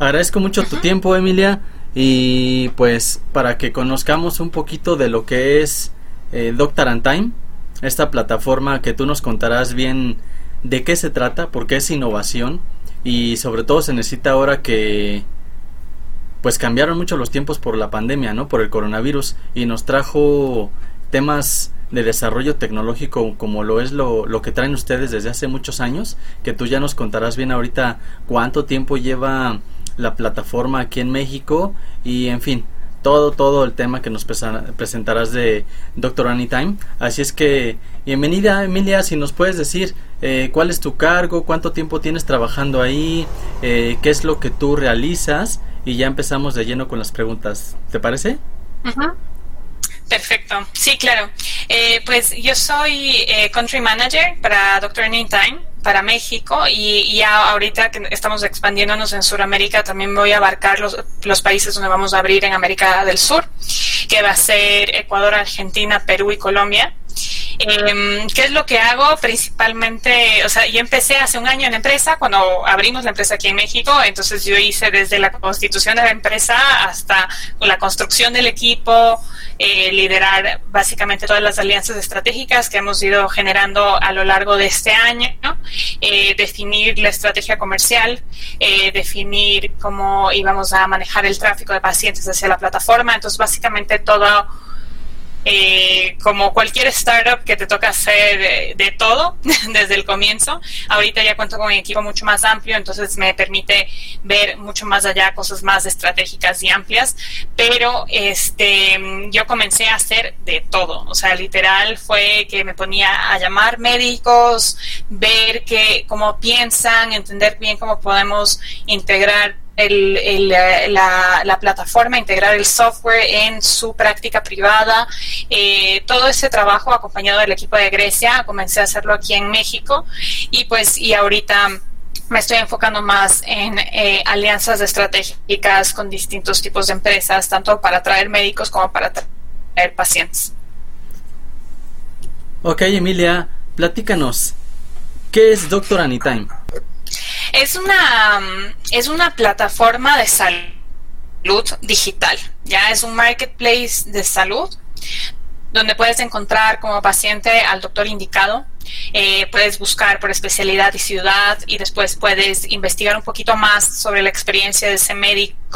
Agradezco mucho tu tiempo, Emilia, y pues para que conozcamos un poquito de lo que es eh, Doctor and Time, esta plataforma que tú nos contarás bien de qué se trata, porque es innovación y sobre todo se necesita ahora que pues cambiaron mucho los tiempos por la pandemia, ¿no? Por el coronavirus y nos trajo temas de desarrollo tecnológico como lo es lo, lo que traen ustedes desde hace muchos años, que tú ya nos contarás bien ahorita cuánto tiempo lleva la plataforma aquí en México y en fin, todo, todo el tema que nos presentarás de Doctor Anytime. Así es que, bienvenida Emilia, si nos puedes decir eh, cuál es tu cargo, cuánto tiempo tienes trabajando ahí, eh, qué es lo que tú realizas y ya empezamos de lleno con las preguntas. ¿Te parece? Perfecto, sí, claro. Eh, pues yo soy Country Manager para Doctor Anytime para México y, ya ahorita que estamos expandiéndonos en Sudamérica también voy a abarcar los, los, países donde vamos a abrir en América del Sur, que va a ser Ecuador, Argentina, Perú y Colombia. Eh, ¿Qué es lo que hago? Principalmente, o sea, yo empecé hace un año en la empresa, cuando abrimos la empresa aquí en México, entonces yo hice desde la constitución de la empresa hasta la construcción del equipo, eh, liderar básicamente todas las alianzas estratégicas que hemos ido generando a lo largo de este año, eh, definir la estrategia comercial, eh, definir cómo íbamos a manejar el tráfico de pacientes hacia la plataforma, entonces básicamente todo como cualquier startup que te toca hacer de, todo desde el comienzo. Ahorita ya cuento con un equipo mucho más amplio, entonces me permite ver mucho más allá cosas más estratégicas y amplias. Pero este, yo comencé a hacer de todo. O sea, literal fue que me ponía a llamar médicos, ver que, cómo piensan, entender bien cómo podemos integrar el, la, plataforma, integrar el software en su práctica privada. Eh, todo ese trabajo acompañado del equipo de Grecia, comencé a hacerlo aquí en México y pues y ahorita me estoy enfocando más en eh, alianzas estratégicas con distintos tipos de empresas, tanto para traer médicos como para traer pacientes. Ok, Emilia, platícanos, ¿qué es Doctor Anytime? Es una, es una plataforma de salud digital, ya es un marketplace de salud donde puedes encontrar como paciente al doctor indicado eh, puedes buscar por especialidad y ciudad y después puedes investigar un poquito más sobre la experiencia de ese médico,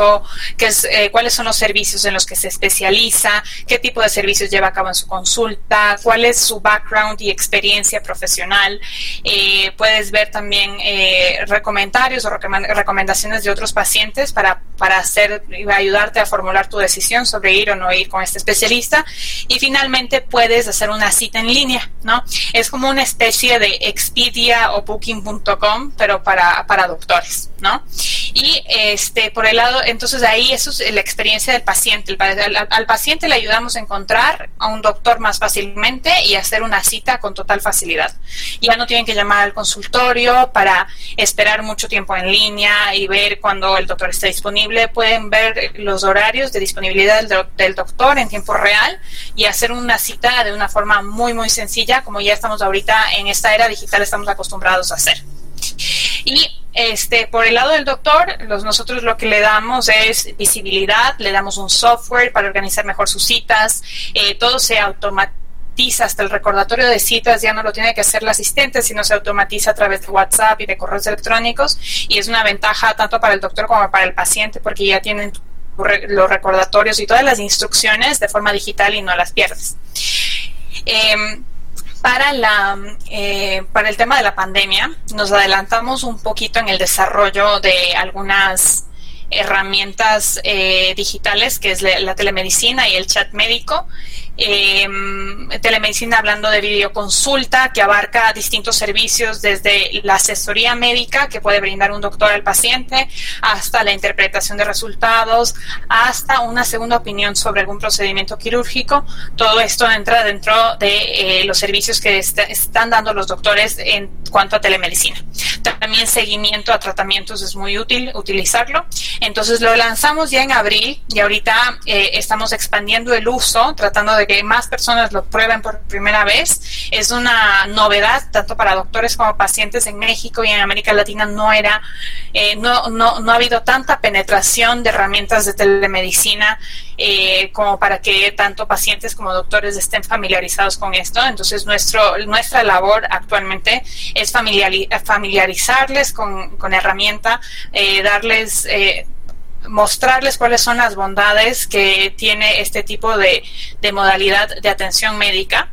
qué es, eh, cuáles son los servicios en los que se especializa, qué tipo de servicios lleva a cabo en su consulta, cuál es su background y experiencia profesional. Eh, puedes ver también comentarios o recomendaciones de otros pacientes para, para hacer, ayudarte a formular tu decisión sobre ir o no ir con este especialista. Y finalmente puedes hacer una cita en línea, ¿no? Es como una especie de Expedia o Booking.com, pero para, para doctores, ¿no? Y este, por el lado, entonces ahí eso es la experiencia del paciente. al, paciente le ayudamos a encontrar a un doctor más fácilmente y hacer una cita con total facilidad. Ya no tienen que llamar al consultorio para esperar mucho tiempo en línea y ver cuando el doctor está disponible. Pueden ver los horarios de disponibilidad del, del doctor en tiempo real y hacer una cita de una forma muy, muy sencilla, como ya estamos ahorita en esta era digital estamos acostumbrados a hacer. Y este, por el lado del doctor, los, nosotros lo que le damos es visibilidad, le damos un software para organizar mejor sus citas, eh, todo se automatiza hasta el recordatorio de citas ya no lo tiene que hacer el asistente, sino se automatiza a través de WhatsApp y de correos electrónicos y es una ventaja tanto para el doctor como para el paciente porque ya tienen los recordatorios y todas las instrucciones de forma digital y no las pierdes. Eh, para, la, eh, para el tema de la pandemia, nos adelantamos un poquito en el desarrollo de algunas herramientas eh, digitales, que es la telemedicina y el chat médico, eh, telemedicina hablando de videoconsulta que abarca distintos servicios desde la asesoría médica que puede brindar un doctor al paciente hasta la interpretación de resultados, hasta una segunda opinión sobre algún procedimiento quirúrgico. Todo esto entra dentro de eh, los servicios que están dando los doctores en cuanto a telemedicina. también seguimiento a tratamientos es muy útil utilizarlo. Entonces lo lanzamos ya en abril y ahorita eh, estamos expandiendo el uso, tratando de que más personas lo prueben por primera vez. Es una novedad tanto para doctores como pacientes en México y en América Latina no era, eh, no, no, no ha habido tanta penetración de herramientas de telemedicina eh, como para que tanto pacientes como doctores estén familiarizados con esto. Entonces, nuestro, nuestra labor actualmente es familiarizarles con, con herramienta, eh, darles... Mostrarles cuáles son las bondades que tiene este tipo de, modalidad de atención médica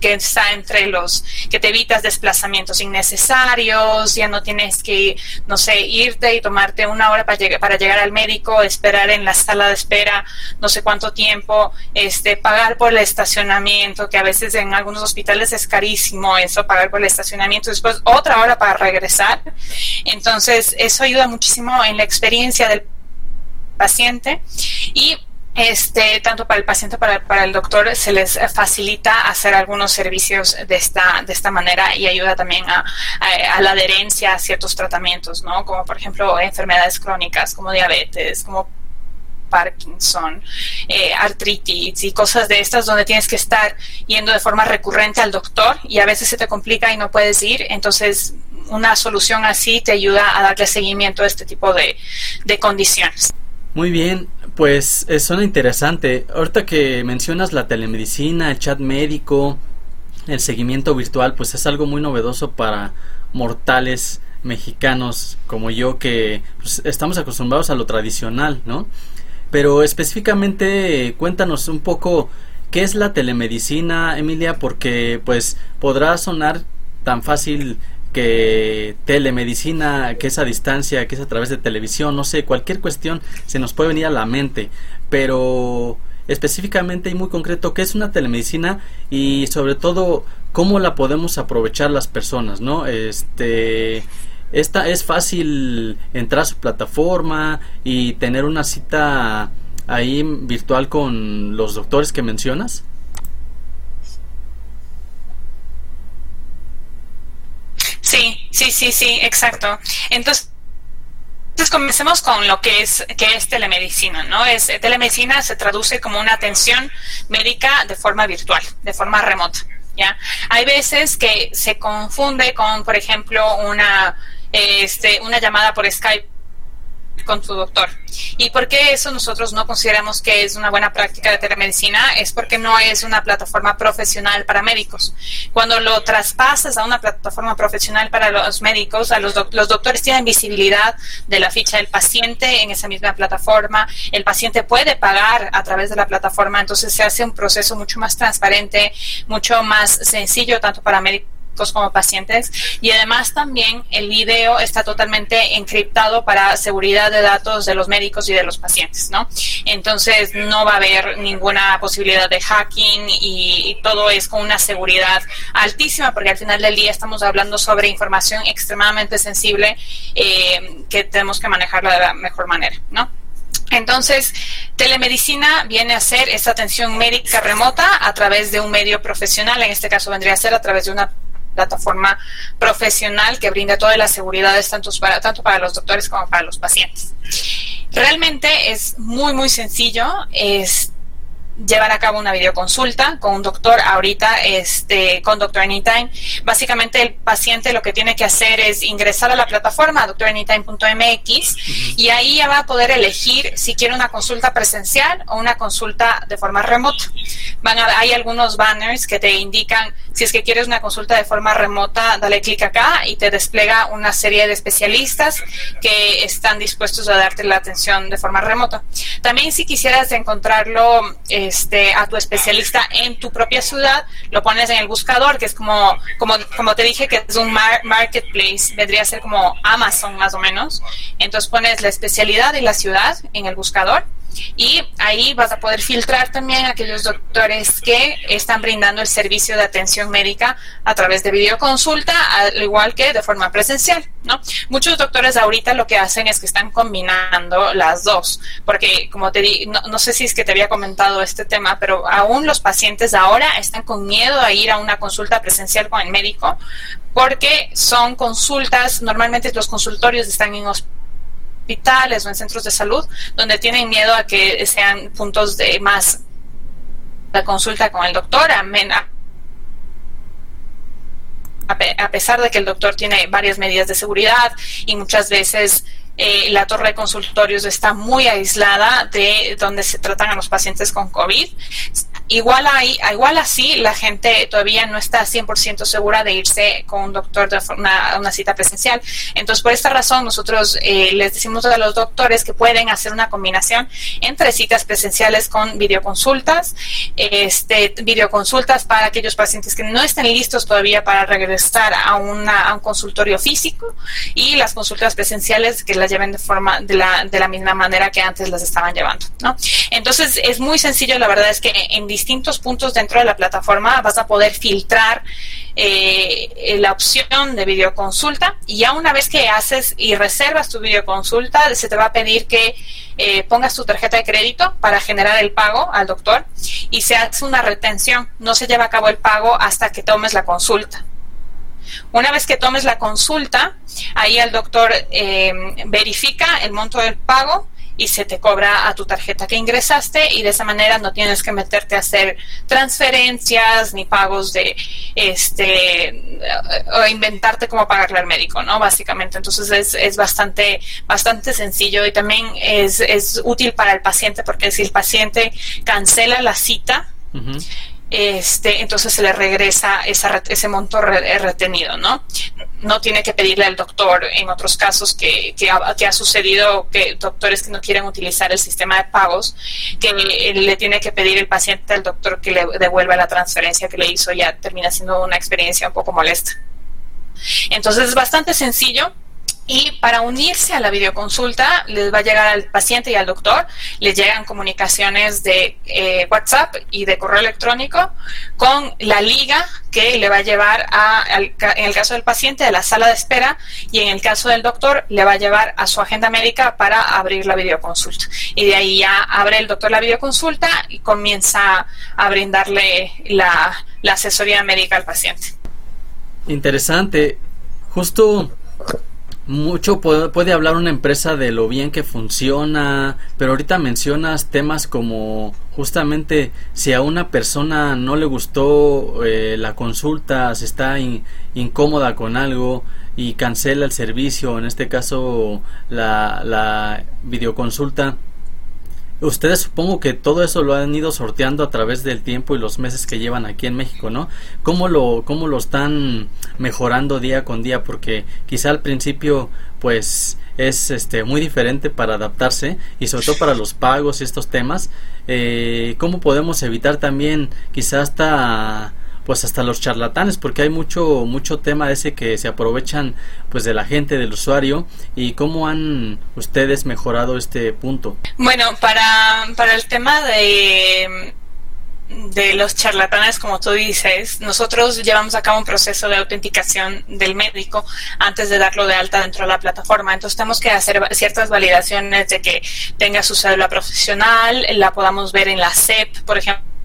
que está entre los que te evitas desplazamientos innecesarios, ya no tienes que, no sé, irte y tomarte una hora para para llegar al médico, esperar en la sala de espera no sé cuánto tiempo, este, pagar por el estacionamiento, que a veces en algunos hospitales es carísimo eso, pagar por el estacionamiento, después otra hora para regresar. Entonces, eso ayuda muchísimo en la experiencia del paciente y este, tanto para el paciente como para, para, el doctor se les facilita hacer algunos servicios de esta, de esta manera y ayuda también a, la adherencia a ciertos tratamientos, ¿no? Como por ejemplo enfermedades crónicas como diabetes, como Parkinson, eh, artritis y cosas de estas donde tienes que estar yendo de forma recurrente al doctor y a veces se te complica y no puedes ir, entonces una solución así te ayuda a darle seguimiento a este tipo de, de condiciones. Muy bien, pues eh, suena interesante. Ahorita que mencionas la telemedicina, el chat médico, el seguimiento virtual, pues es algo muy novedoso para mortales mexicanos como yo que pues, estamos acostumbrados a lo tradicional, ¿no? Pero específicamente cuéntanos un poco qué es la telemedicina, Emilia, porque pues podrá sonar tan fácil que telemedicina, que es a distancia, que es a través de televisión, no sé, cualquier cuestión se nos puede venir a la mente, pero específicamente y muy concreto qué es una telemedicina y sobre todo cómo la podemos aprovechar las personas, ¿no? Este esta es fácil entrar a su plataforma y tener una cita ahí virtual con los doctores que mencionas. Sí, sí, sí, exacto. Entonces, entonces comencemos con lo que es que es telemedicina, ¿no? Es telemedicina se traduce como una atención médica de forma virtual, de forma remota, ¿ya? Hay veces que se confunde con, por ejemplo, una este una llamada por Skype con tu doctor. ¿Y por qué eso nosotros no consideramos que es una buena práctica de telemedicina? Es porque no es una plataforma profesional para médicos. Cuando lo traspasas a una plataforma profesional para los médicos, a los, los doctores tienen visibilidad de la ficha del paciente en esa misma plataforma. El paciente puede pagar a través de la plataforma, entonces se hace un proceso mucho más transparente, mucho más sencillo tanto para médicos como pacientes y además también el video está totalmente encriptado para seguridad de datos de los médicos y de los pacientes, ¿no? Entonces no va a haber ninguna posibilidad de hacking y, todo es con una seguridad altísima porque al final del día estamos hablando sobre información extremadamente sensible eh, que tenemos que manejarla de la mejor manera, ¿no? Entonces, telemedicina viene a ser esa atención médica remota a través de un medio profesional, en este caso vendría a ser a través de una plataforma profesional que brinda todas las seguridades tanto para, tanto para los doctores como para los pacientes. Realmente es muy, muy sencillo. Es llevar a cabo una videoconsulta con un doctor ahorita, este, con Doctor Anytime. Básicamente el paciente lo que tiene que hacer es ingresar a la plataforma doctoranytime.mx y ahí ya va a poder elegir si quiere una consulta presencial o una consulta de forma remota. Van a, hay algunos banners que te indican si es que quieres una consulta de forma remota, dale clic acá y te despliega una serie de especialistas que están dispuestos a darte la atención de forma remota. También si quisieras encontrarlo eh, este, a tu especialista en tu propia ciudad, lo pones en el buscador, que es como, como, como te dije, que es un marketplace, vendría a ser como Amazon más o menos. Entonces pones la especialidad y la ciudad en el buscador y ahí vas a poder filtrar también aquellos doctores que están brindando el servicio de atención médica a través de videoconsulta, al igual que de forma presencial, ¿no? Muchos doctores ahorita lo que hacen es que están combinando las dos, porque como te di, no, no sé si es que te había comentado este tema, pero aún los pacientes ahora están con miedo a ir a una consulta presencial con el médico porque son consultas, normalmente los consultorios están en hospitales o en centros de salud, donde tienen miedo a que sean puntos de más la consulta con el doctor, amena a pesar de que el doctor tiene varias medidas de seguridad y muchas veces eh, la torre de consultorios está muy aislada de donde se tratan a los pacientes con COVID. Igual, ahí, igual así, la gente todavía no está 100% segura de irse con un doctor de una, una cita presencial. Entonces, por esta razón, nosotros eh, les decimos a los doctores que pueden hacer una combinación entre citas presenciales con videoconsultas, este, videoconsultas para aquellos pacientes que no estén listos todavía para regresar a, una, a un consultorio físico y las consultas presenciales que las lleven de forma de la, de la misma manera que antes las estaban llevando, ¿no? Entonces, es muy sencillo, la verdad es que en distintos puntos dentro de la plataforma vas a poder filtrar eh, la opción de videoconsulta y ya una vez que haces y reservas tu videoconsulta, se te va a pedir que eh, pongas tu tarjeta de crédito para generar el pago al doctor y se hace una retención. No se lleva a cabo el pago hasta que tomes la consulta. Una vez que tomes la consulta, ahí el doctor eh, verifica el monto del pago y se te cobra a tu tarjeta que ingresaste y de esa manera no tienes que meterte a hacer transferencias ni pagos de este o inventarte cómo pagarle al médico, ¿no? Básicamente. Entonces es, es bastante, bastante sencillo y también es, es útil para el paciente porque si el paciente cancela la cita, este, entonces se le regresa esa, ese monto eh, retenido, ¿no? No tiene que pedirle al doctor en otros casos que, que, ha, que, ha, sucedido que doctores que no quieren utilizar el sistema de pagos, que le tiene que pedir el paciente al doctor que le devuelva la transferencia que le hizo, ya termina siendo una experiencia un poco molesta. Entonces es bastante sencillo y para unirse a la videoconsulta les va a llegar al paciente y al doctor, les llegan comunicaciones de eh, WhatsApp y de correo electrónico con la liga que le va a llevar a, en el caso del paciente a la sala de espera y en el caso del doctor le va a llevar a su agenda médica para abrir la videoconsulta. Y de ahí ya abre el doctor la videoconsulta y comienza a brindarle la, la asesoría médica al paciente. Interesante. Justo mucho puede, hablar una empresa de lo bien que funciona, pero ahorita mencionas temas como justamente si a una persona no le gustó eh, la consulta, se está incómoda con algo y cancela el servicio, en este caso la, la videoconsulta, Ustedes supongo que todo eso lo han ido sorteando a través del tiempo y los meses que llevan aquí en México, ¿no? ¿Cómo lo, cómo lo están mejorando día con día? Porque quizá al principio, pues, es este muy diferente para adaptarse y sobre todo para los pagos y estos temas. Eh, ¿Cómo podemos evitar también quizá hasta pues hasta los charlatanes porque hay mucho mucho tema ese que se aprovechan pues de la gente del usuario y cómo han ustedes mejorado este punto bueno para para el tema de de los charlatanes, como tú dices, nosotros llevamos a cabo un proceso de autenticación del médico antes de darlo de alta dentro de la plataforma. Entonces tenemos que hacer ciertas validaciones de que tenga su cédula profesional, la podamos ver en la SEP, por ejemplo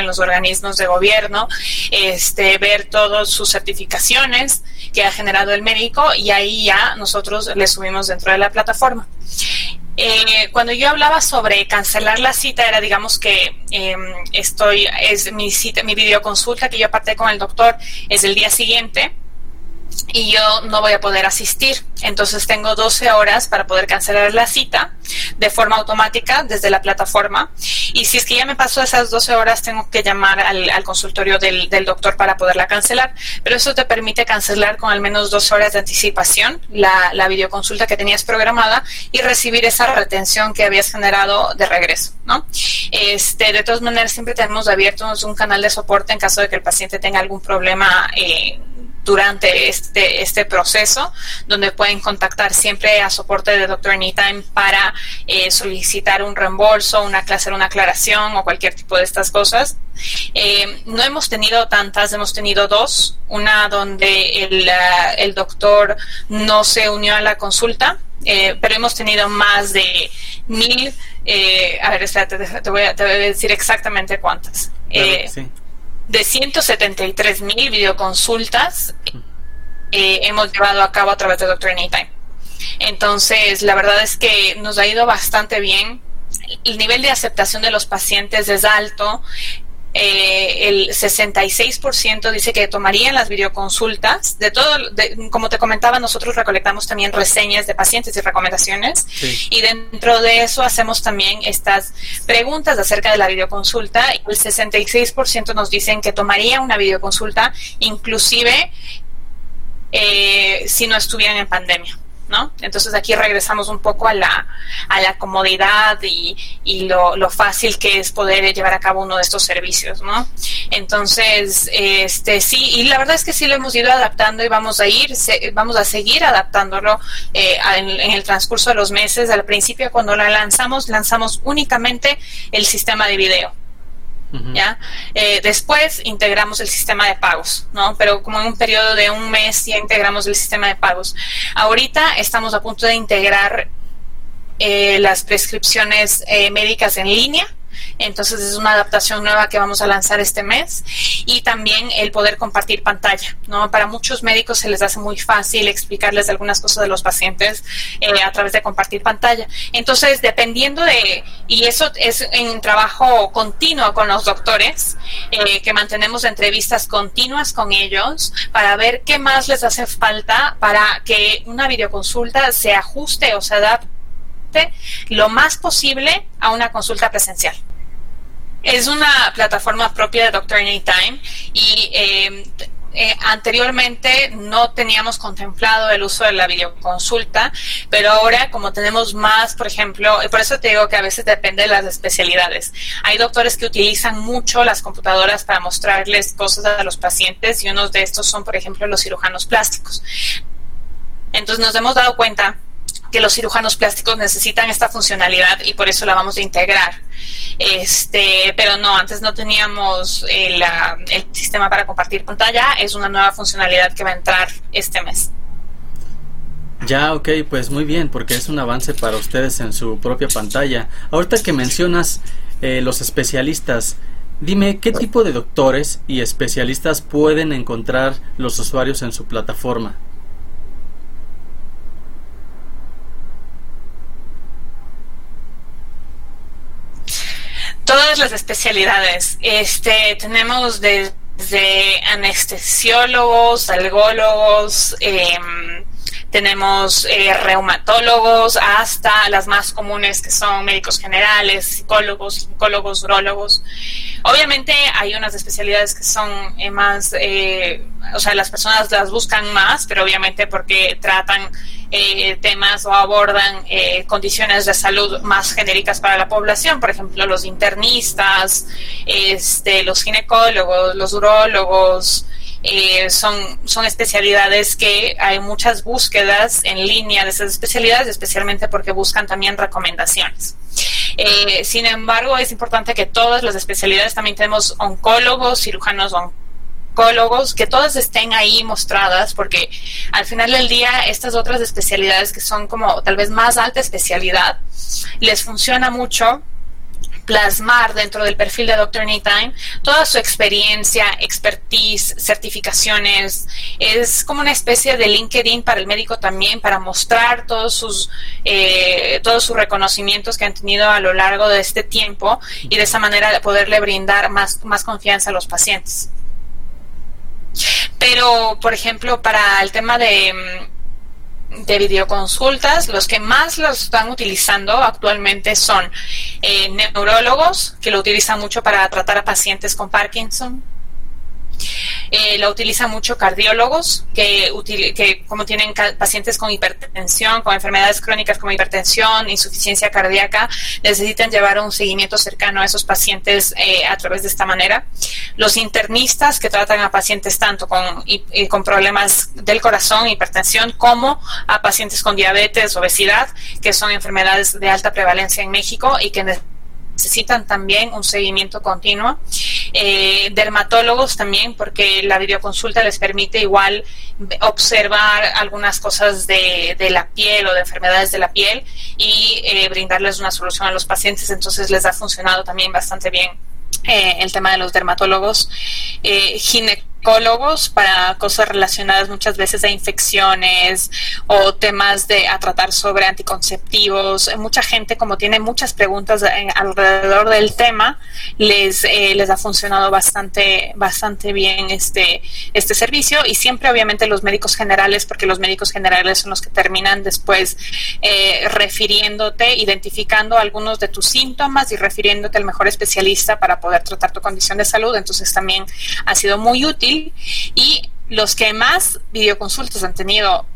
en los organismos de gobierno, este, ver todas sus certificaciones que ha generado el médico y ahí ya nosotros le subimos dentro de la plataforma. Eh, cuando yo hablaba sobre cancelar la cita, era digamos que eh, estoy, es mi cita, mi videoconsulta que yo aparté con el doctor es el día siguiente y yo no voy a poder asistir. Entonces tengo 12 horas para poder cancelar la cita de forma automática desde la plataforma. Y si es que ya me pasó esas 12 horas, tengo que llamar al, consultorio del, doctor para poderla cancelar. Pero eso te permite cancelar con al menos dos horas de anticipación la, la videoconsulta que tenías programada y recibir esa retención que habías generado de regreso. ¿no? Este, de todas maneras, siempre tenemos abierto un canal de soporte en caso de que el paciente tenga algún problema. Eh, durante este, este proceso, donde pueden contactar siempre a soporte de Doctor Anytime para eh, solicitar un reembolso, una clase, una aclaración o cualquier tipo de estas cosas. Eh, no hemos tenido tantas, hemos tenido dos. Una donde el, uh, el doctor no se unió a la consulta, eh, pero hemos tenido más de mil. Eh, a ver, espérate, te voy, a, te voy a decir exactamente cuántas. Eh, sí de 173 mil videoconsultas eh, hemos llevado a cabo a través de Doctor Anytime. Entonces, la verdad es que nos ha ido bastante bien. El nivel de aceptación de los pacientes es alto. Eh, el 66% dice que tomarían las videoconsultas. De todo, como te comentaba, nosotros recolectamos también reseñas de pacientes y recomendaciones. Y dentro de eso hacemos también estas preguntas acerca de la videoconsulta. Y el 66% nos dicen que tomaría una videoconsulta, inclusive eh, si no estuvieran en pandemia. Entonces aquí regresamos un poco a la, a la comodidad y, lo, fácil que es poder llevar a cabo uno de estos servicios, ¿no? Entonces, este sí, y la verdad es que sí lo hemos ido adaptando y vamos a ir, vamos a seguir adaptándolo eh, en, en, el transcurso de los meses. Al principio, cuando la lanzamos, lanzamos únicamente el sistema de video. ¿Ya? Eh, después integramos el sistema de pagos, ¿no? Pero como en un periodo de un mes ya integramos el sistema de pagos. Ahorita estamos a punto de integrar eh, las prescripciones eh, médicas en línea, entonces es una adaptación nueva que vamos a lanzar este mes y también el poder compartir pantalla, ¿no? Para muchos médicos se les hace muy fácil explicarles algunas cosas de los pacientes eh, a través de compartir pantalla. Entonces, dependiendo de, y eso es en trabajo continuo con los doctores, eh, que mantenemos entrevistas continuas con ellos para ver qué más les hace falta para que una videoconsulta se ajuste o se adapte lo más posible a una consulta presencial. Es una plataforma propia de Doctor Anytime y eh, eh, anteriormente no teníamos contemplado el uso de la videoconsulta, pero ahora como tenemos más, por ejemplo, por eso te digo que a veces depende de las especialidades. Hay doctores que utilizan mucho las computadoras para mostrarles cosas a los pacientes y unos de estos son, por ejemplo, los cirujanos plásticos. Entonces nos hemos dado cuenta que los cirujanos plásticos necesitan esta funcionalidad y por eso la vamos a integrar. Este, pero no, antes no teníamos el, el sistema para compartir pantalla, es una nueva funcionalidad que va a entrar este mes. Ya, ok, pues muy bien, porque es un avance para ustedes en su propia pantalla. Ahorita que mencionas eh, los especialistas, dime qué tipo de doctores y especialistas pueden encontrar los usuarios en su plataforma. Todas las especialidades. Este, tenemos desde anestesiólogos, algólogos, em, tenemos eh, reumatólogos hasta las más comunes que son médicos generales, psicólogos, psicólogos, urólogos. Obviamente hay unas especialidades que son eh, más, eh, o sea, las personas las buscan más, pero obviamente porque tratan eh, temas o abordan eh, condiciones de salud más genéricas para la población, por ejemplo, los internistas, este, los ginecólogos, los urólogos, eh, son, son especialidades que hay muchas búsquedas en línea de esas especialidades, especialmente porque buscan también recomendaciones. sin embargo, es importante que todas las especialidades, también tenemos oncólogos, cirujanos oncólogos, que todas estén ahí mostradas, porque al final del día estas otras especialidades que son como tal vez más alta especialidad, les funciona mucho plasmar dentro del perfil de Dr. Anytime toda su experiencia, expertise, certificaciones. Es como una especie de LinkedIn para el médico también, para mostrar todos sus, eh, todos sus reconocimientos que han tenido a lo largo de este tiempo y de esa manera poderle brindar más, más confianza a los pacientes. Pero, por ejemplo, para el tema de, mm, de videoconsultas, los que más lo están utilizando actualmente son eh, neurólogos, que lo utilizan mucho para tratar a pacientes con Parkinson, Eh, la utilizan mucho cardiólogos que, que como tienen pacientes con hipertensión, con enfermedades crónicas como hipertensión, insuficiencia cardíaca, necesitan llevar un seguimiento cercano a esos pacientes eh, a través de esta manera. Los internistas que tratan a pacientes tanto con, con problemas del corazón, hipertensión, como a pacientes con diabetes, obesidad, que son enfermedades de alta prevalencia en México y que necesitan también un seguimiento continuo. Eh, dermatólogos también, porque la videoconsulta les permite igual observar algunas cosas de, la piel o de enfermedades de la piel y eh, brindarles una solución a los pacientes. Entonces les ha funcionado también bastante bien eh, el tema de los dermatólogos. Eh, ginecólogos para cosas relacionadas muchas veces a infecciones o temas de a tratar sobre anticonceptivos. Mucha gente como tiene muchas preguntas alrededor del tema, les, eh, les ha funcionado bastante, bastante bien este, este servicio y siempre obviamente los médicos generales, porque los médicos generales son los que terminan después eh, refiriéndote, identificando algunos de tus síntomas y refiriéndote al mejor especialista para poder tratar tu condición de salud. Entonces también ha sido muy útil y los que más videoconsultas han tenido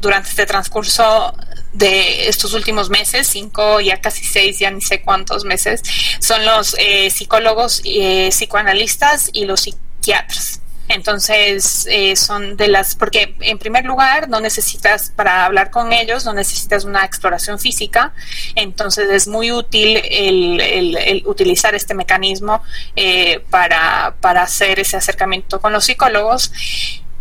durante este transcurso de estos últimos meses, cinco, ya casi seis, ya ni sé cuántos meses, son los eh, psicólogos, eh, psicoanalistas y los psiquiatras. Entonces, eh, son de las, porque en primer lugar, no necesitas, para hablar con ellos, no necesitas una exploración física, entonces es muy útil el, utilizar este mecanismo eh, para, para hacer ese acercamiento con los psicólogos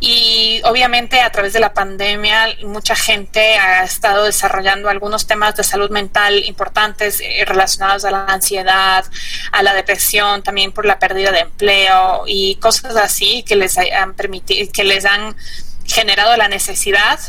y obviamente a través de la pandemia mucha gente ha estado desarrollando algunos temas de salud mental importantes eh, relacionados a la ansiedad, a la depresión, también por la pérdida de empleo y cosas así que les han permitido, que les han generado la necesidad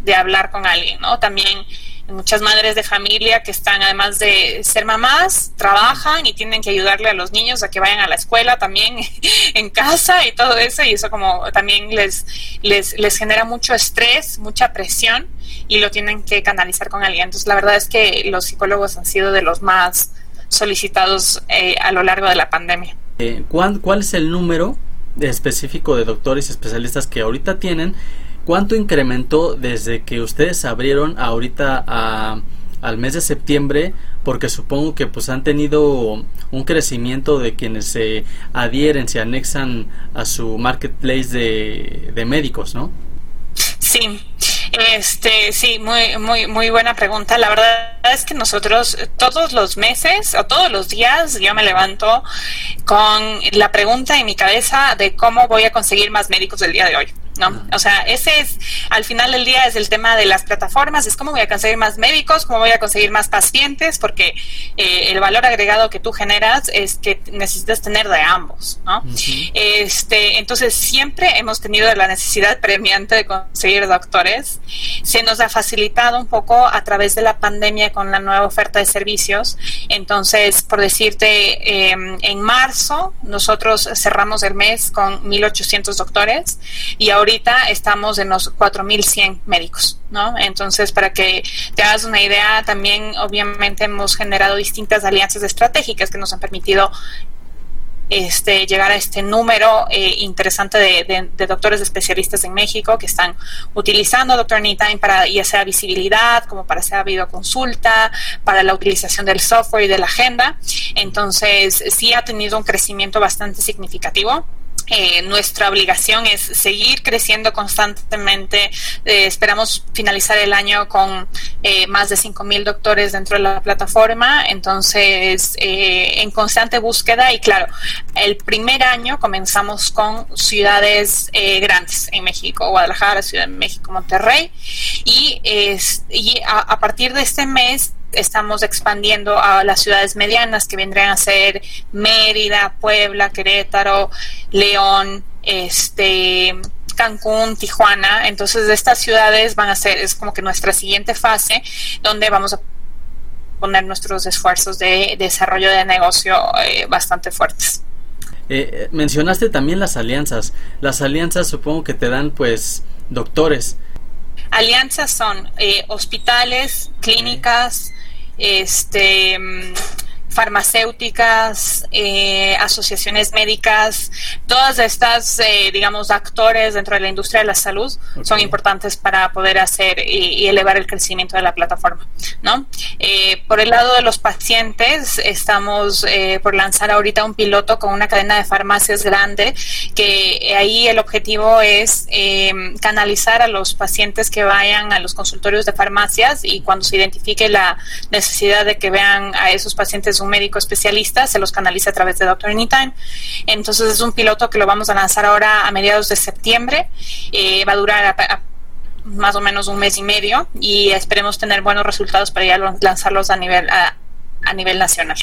de hablar con alguien, ¿no? También muchas madres de familia que están, además de ser mamás, trabajan y tienen que ayudarle a los niños a que vayan a la escuela también en casa y todo eso, y eso como también les, les, les genera mucho estrés, mucha presión, y lo tienen que canalizar con alguien. Entonces, la verdad es que los psicólogos han sido de los más solicitados eh, a lo largo de la pandemia. Eh, ¿cuál, ¿Cuál es el número específico de doctores y especialistas que ahorita tienen ¿Cuánto incrementó desde que ustedes abrieron ahorita al mes de septiembre? Porque supongo que pues han tenido un crecimiento de quienes se adhieren, se anexan a su marketplace de, de médicos, ¿no? Sí, este, sí, muy, muy, muy buena pregunta. La verdad es que nosotros todos los meses o todos los días yo me levanto con la pregunta en mi cabeza de cómo voy a conseguir más médicos el día de hoy. ¿No? O sea, ese es, al final del día es el tema de las plataformas, es cómo voy a conseguir más médicos, cómo voy a conseguir más pacientes, porque eh, el valor agregado que tú generas es que necesitas tener de ambos, ¿no? este, entonces, siempre hemos tenido la necesidad premiante de conseguir doctores. Se nos ha facilitado un poco a través de la pandemia con la nueva oferta de servicios. Entonces, por decirte, em, en marzo nosotros cerramos el mes con 1.800 doctores y ahora ahorita estamos en los 4.100 médicos, ¿no? Entonces, para que te hagas una idea, también obviamente hemos generado distintas alianzas estratégicas que nos han permitido este, llegar a este número eh, interesante de, doctores especialistas en México que están utilizando Doctor Anytime para ya sea visibilidad, como para hacer videoconsulta, para la utilización del software y de la agenda. Entonces, sí ha tenido un crecimiento bastante significativo. Eh, nuestra obligación es seguir creciendo constantemente. Eh, esperamos finalizar el año con eh, más de 5.000 doctores dentro de la plataforma, entonces en constante búsqueda y claro, el primer año comenzamos con ciudades grandes en México, Guadalajara, Ciudad de México, Monterrey y, y a partir de este mes estamos expandiendo a las ciudades medianas que vendrían a ser Mérida, Puebla, Querétaro, León, este Cancún, Tijuana. Entonces, estas ciudades van a ser, es como que nuestra siguiente fase, donde vamos a poner nuestros esfuerzos de desarrollo de negocio eh, bastante fuertes. Eh, eh, mencionaste también las alianzas. Las alianzas supongo que te dan pues doctores. Alianzas son hospitales, clínicas, este farmacéuticas, eh, asociaciones médicas, todas estas, eh, digamos, actores dentro de la industria de la salud son importantes para poder hacer y, elevar el crecimiento de la plataforma, ¿no? Eh, por el lado de los pacientes, estamos por lanzar ahorita un piloto con una cadena de farmacias grande, que ahí el objetivo es canalizar a los pacientes que vayan a los consultorios de farmacias y cuando se identifique la necesidad de que vean a esos pacientes un médico especialista, se los canaliza a través de Doctor Anytime. Entonces es un piloto que lo vamos a lanzar ahora a mediados de septiembre. Eh, va a durar más o menos un mes y medio y esperemos tener buenos resultados para ya lanzarlos a nivel, a, a nivel nacional.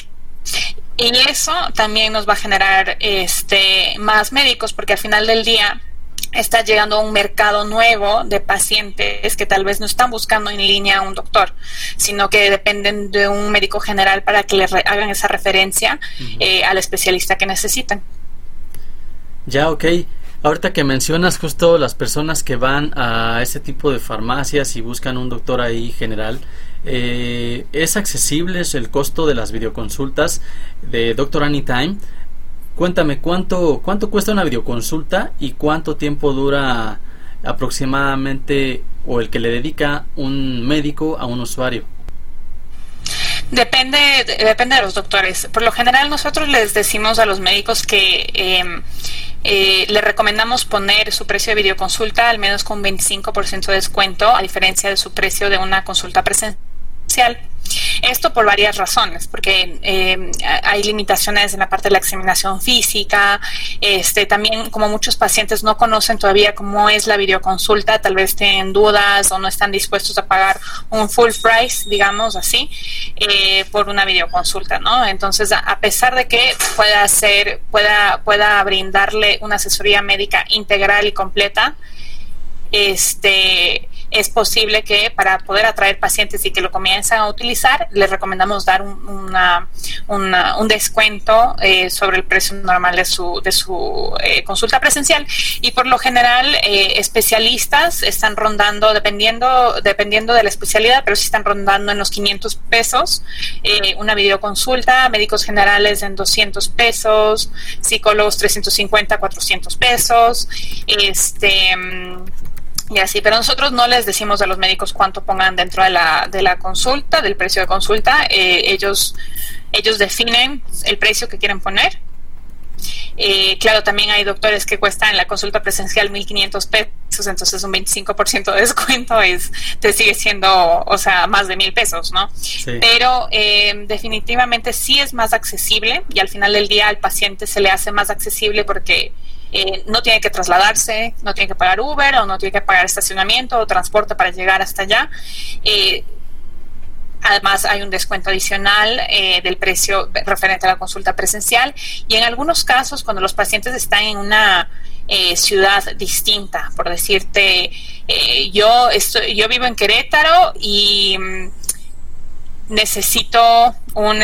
Y eso también nos va a generar este, más médicos porque al final del día está llegando a un mercado nuevo de pacientes que tal vez no están buscando en línea a un doctor, sino que dependen de un médico general para que le hagan esa referencia eh, al especialista que necesitan. Ya, ok. Ahorita que mencionas justo las personas que van a ese tipo de farmacias y buscan un doctor ahí general, eh, ¿es accesible el costo de las videoconsultas de Doctor Anytime? Cuéntame, ¿cuánto, ¿cuánto cuesta una videoconsulta y cuánto tiempo dura aproximadamente o el que le dedica un médico a un usuario? Depende, depende de los doctores. Por lo general nosotros les decimos a los médicos que em, eh, le recomendamos poner su precio de videoconsulta al menos con 25% de descuento, a diferencia de su precio de una consulta presencial. Esto por varias razones, porque eh, hay limitaciones en la parte de la examinación física, este, también como muchos pacientes no conocen todavía cómo es la videoconsulta, tal vez tienen dudas o no están dispuestos a pagar un full price, digamos así, eh, por una videoconsulta, ¿no? Entonces, a pesar de que pueda hacer, pueda, pueda brindarle una asesoría médica integral y completa, este es posible que para poder atraer pacientes y que lo comiencen a utilizar, les recomendamos dar un, un descuento eh, sobre el precio normal de su, de su eh, consulta presencial. Y por lo general, eh, especialistas están rondando, dependiendo, dependiendo de la especialidad, pero sí están rondando en los 500 pesos. una videoconsulta, médicos generales en 200 pesos, psicólogos 350, 400 pesos. Este mm, y así, pero nosotros no les decimos a los médicos cuánto pongan dentro de la, de la consulta, del precio de consulta. Eh, ellos, ellos definen el precio que quieren poner. Eh, claro, también hay doctores que cuestan la consulta presencial 1.500 pesos, entonces un 25% de descuento es, te sigue siendo, o sea, más de mil pesos, ¿no? Pero eh, definitivamente sí es más accesible y al final del día al paciente se le hace más accesible porque eh, no tiene que trasladarse, no tiene que pagar Uber o no tiene que pagar estacionamiento o transporte para llegar hasta allá. Eh, además, hay un descuento adicional eh, del precio referente a la consulta presencial y en algunos casos, cuando los pacientes están en una ciudad distinta, por decirte, yo, estoy, yo vivo en Querétaro y mm, necesito un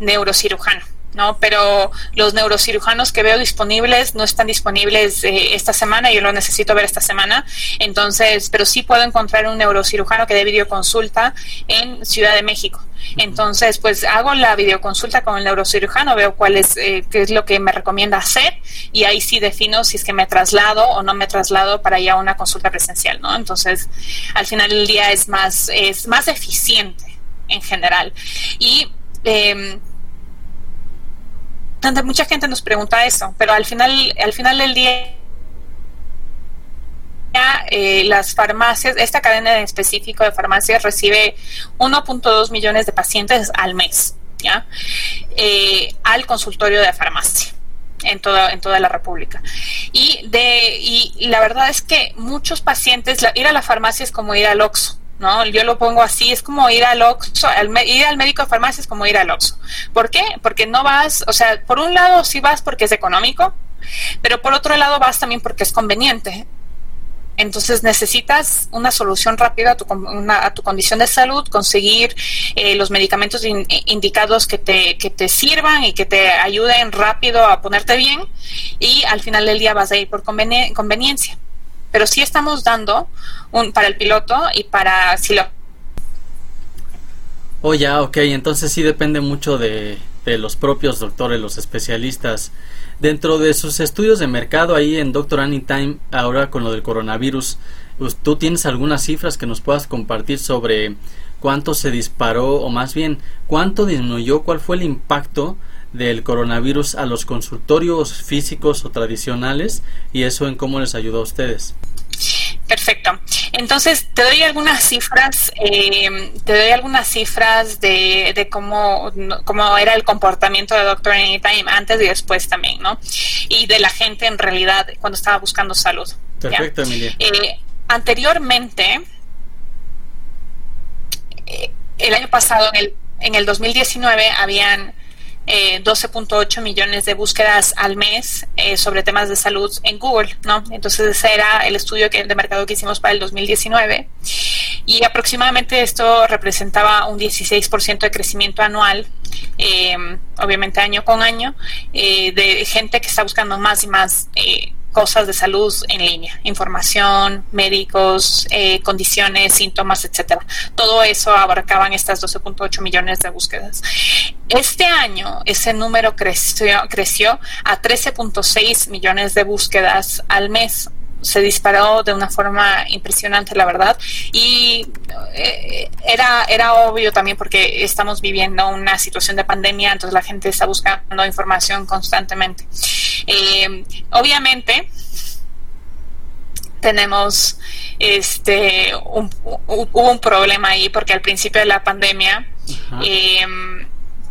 neurocirujano ¿no? Pero los neurocirujanos que veo disponibles no están disponibles eh, esta semana, yo lo necesito ver esta semana, entonces, pero sí puedo encontrar un neurocirujano que dé videoconsulta en Ciudad de México. Entonces, pues hago la videoconsulta con el neurocirujano, veo cuál es, eh, qué es lo que me recomienda hacer y ahí sí defino si es que me traslado o no me traslado para ir a una consulta presencial, ¿no? Entonces, al final del día es más, es más eficiente en general. Y eh, mucha gente nos pregunta eso, pero al final, al final del día eh, las farmacias, esta cadena en específico de farmacias recibe 1.2 millones de pacientes al mes, ¿ya? Eh, al consultorio de farmacia en toda, en toda la República. Y, de, y la verdad es que muchos pacientes, ir a la farmacia es como ir al OXXO. ¿No? Yo lo pongo así, es como ir al Oxxo, ir al médico de farmacia es como ir al Oxxo. ¿Por qué? Porque no vas, o sea, por un lado sí vas porque es económico, pero por otro lado vas también porque es conveniente. Entonces necesitas una solución rápida a tu, a tu condición de salud, conseguir eh, los medicamentos indicados que te, que te sirvan y que te ayuden rápido a ponerte bien y al final del día vas a ir por conveniencia pero sí estamos dando un, para el piloto y para si lo Oh, ya, ok, entonces sí depende mucho de, de los propios doctores, los especialistas. Dentro de sus estudios de mercado ahí en Doctor Anytime, ahora con lo del coronavirus, ¿tú tienes algunas cifras que nos puedas compartir sobre cuánto se disparó o más bien cuánto disminuyó, cuál fue el impacto del coronavirus a los consultorios físicos o tradicionales y eso en cómo les ayudó a ustedes? Perfecto. Entonces, te doy algunas cifras, eh, te doy algunas cifras de, de cómo, cómo era el comportamiento de Doctor Anytime antes y después también, ¿no? Y de la gente en realidad cuando estaba buscando salud. Perfecto, Emilia. Eh, anteriormente, eh, el año pasado, en el, en el 2019, habían 12.8 eh, millones de búsquedas al mes eh, sobre temas de salud en Google, ¿no? Entonces ese era el estudio que, de mercado que hicimos para el 2019 y aproximadamente esto representaba un 16% de crecimiento anual, obviamente año con año, de gente que está buscando más y más cosas de salud en línea, información, médicos, eh, condiciones, síntomas, etcétera. Todo eso abarcaban estas 12.8 millones de búsquedas. Este año ese número creció, creció a 13.6 millones de búsquedas al mes se disparó de una forma impresionante, la verdad. Y eh, era, era obvio también porque estamos viviendo una situación de pandemia, entonces la gente está buscando información constantemente. Eh, obviamente, tenemos este un, hubo un problema ahí porque al principio de la pandemia eh,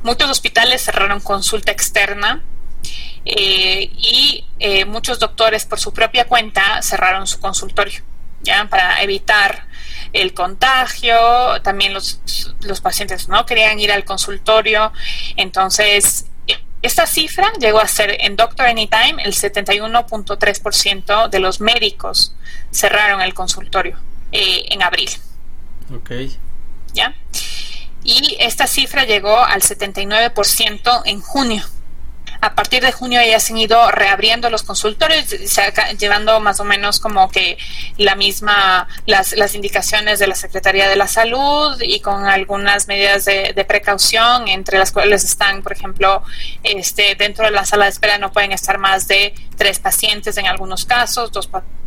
muchos hospitales cerraron consulta externa eh, y eh, muchos doctores por su propia cuenta cerraron su consultorio, ¿ya? Para evitar el contagio, también los, los pacientes no querían ir al consultorio, entonces esta cifra llegó a ser en Doctor Anytime el 71.3% de los médicos cerraron el consultorio eh, en abril. Ok. ¿Ya? Y esta cifra llegó al 79% en junio a partir de junio ya se han ido reabriendo los consultorios, llevando más o menos como que la misma, las, las indicaciones de la Secretaría de la Salud y con algunas medidas de, precaución, entre las cuales están, por ejemplo, este, dentro de la sala de espera no pueden estar más de tres pacientes en algunos casos, dos pacientes